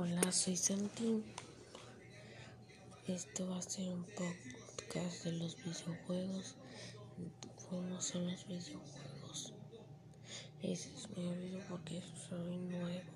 Hola, soy Santín. Esto va a ser un podcast de los videojuegos. ¿Cómo son los videojuegos? Ese es mi video porque soy nuevo.